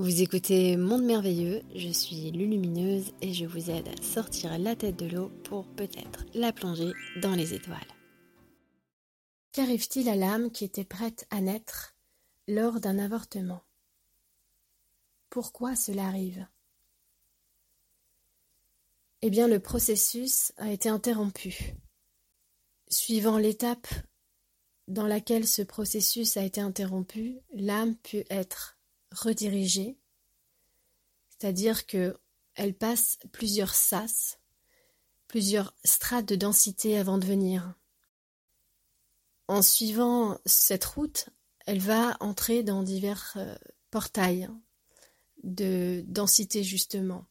Vous écoutez Monde Merveilleux, je suis Lulumineuse et je vous aide à sortir la tête de l'eau pour peut-être la plonger dans les étoiles. Qu'arrive-t-il à l'âme qui était prête à naître lors d'un avortement? Pourquoi cela arrive? Eh bien, le processus a été interrompu. Suivant l'étape dans laquelle ce processus a été interrompu, l'âme peut être redirigée, c'est-à-dire que elle passe plusieurs sas, plusieurs strates de densité avant de venir. En suivant cette route, elle va entrer dans divers euh, portails de densité justement.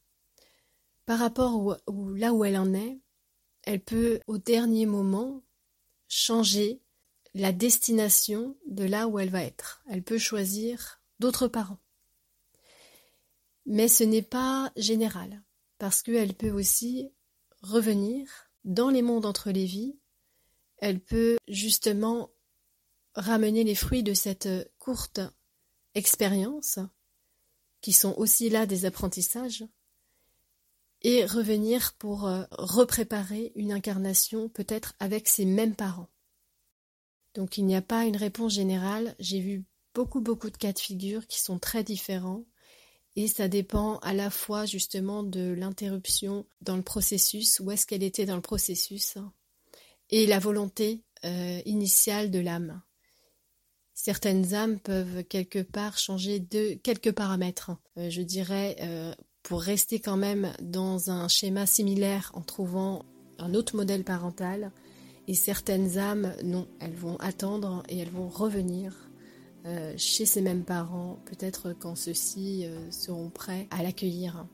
Par rapport où, là où elle en est, elle peut au dernier moment changer la destination de là où elle va être. Elle peut choisir d'autres parents. Mais ce n'est pas général, parce qu'elle peut aussi revenir dans les mondes entre les vies, elle peut justement ramener les fruits de cette courte expérience, qui sont aussi là des apprentissages, et revenir pour euh, repréparer une incarnation peut-être avec ses mêmes parents. Donc il n'y a pas une réponse générale, j'ai vu beaucoup beaucoup de cas de figure qui sont très différents et ça dépend à la fois justement de l'interruption dans le processus, où est-ce qu'elle était dans le processus, et la volonté euh, initiale de l'âme. Certaines âmes peuvent quelque part changer de quelques paramètres. Euh, je dirais, euh, pour rester quand même dans un schéma similaire en trouvant un autre modèle parental, et certaines âmes, non, elles vont attendre et elles vont revenir chez ces mêmes parents, peut-être quand ceux-ci euh, seront prêts à l'accueillir.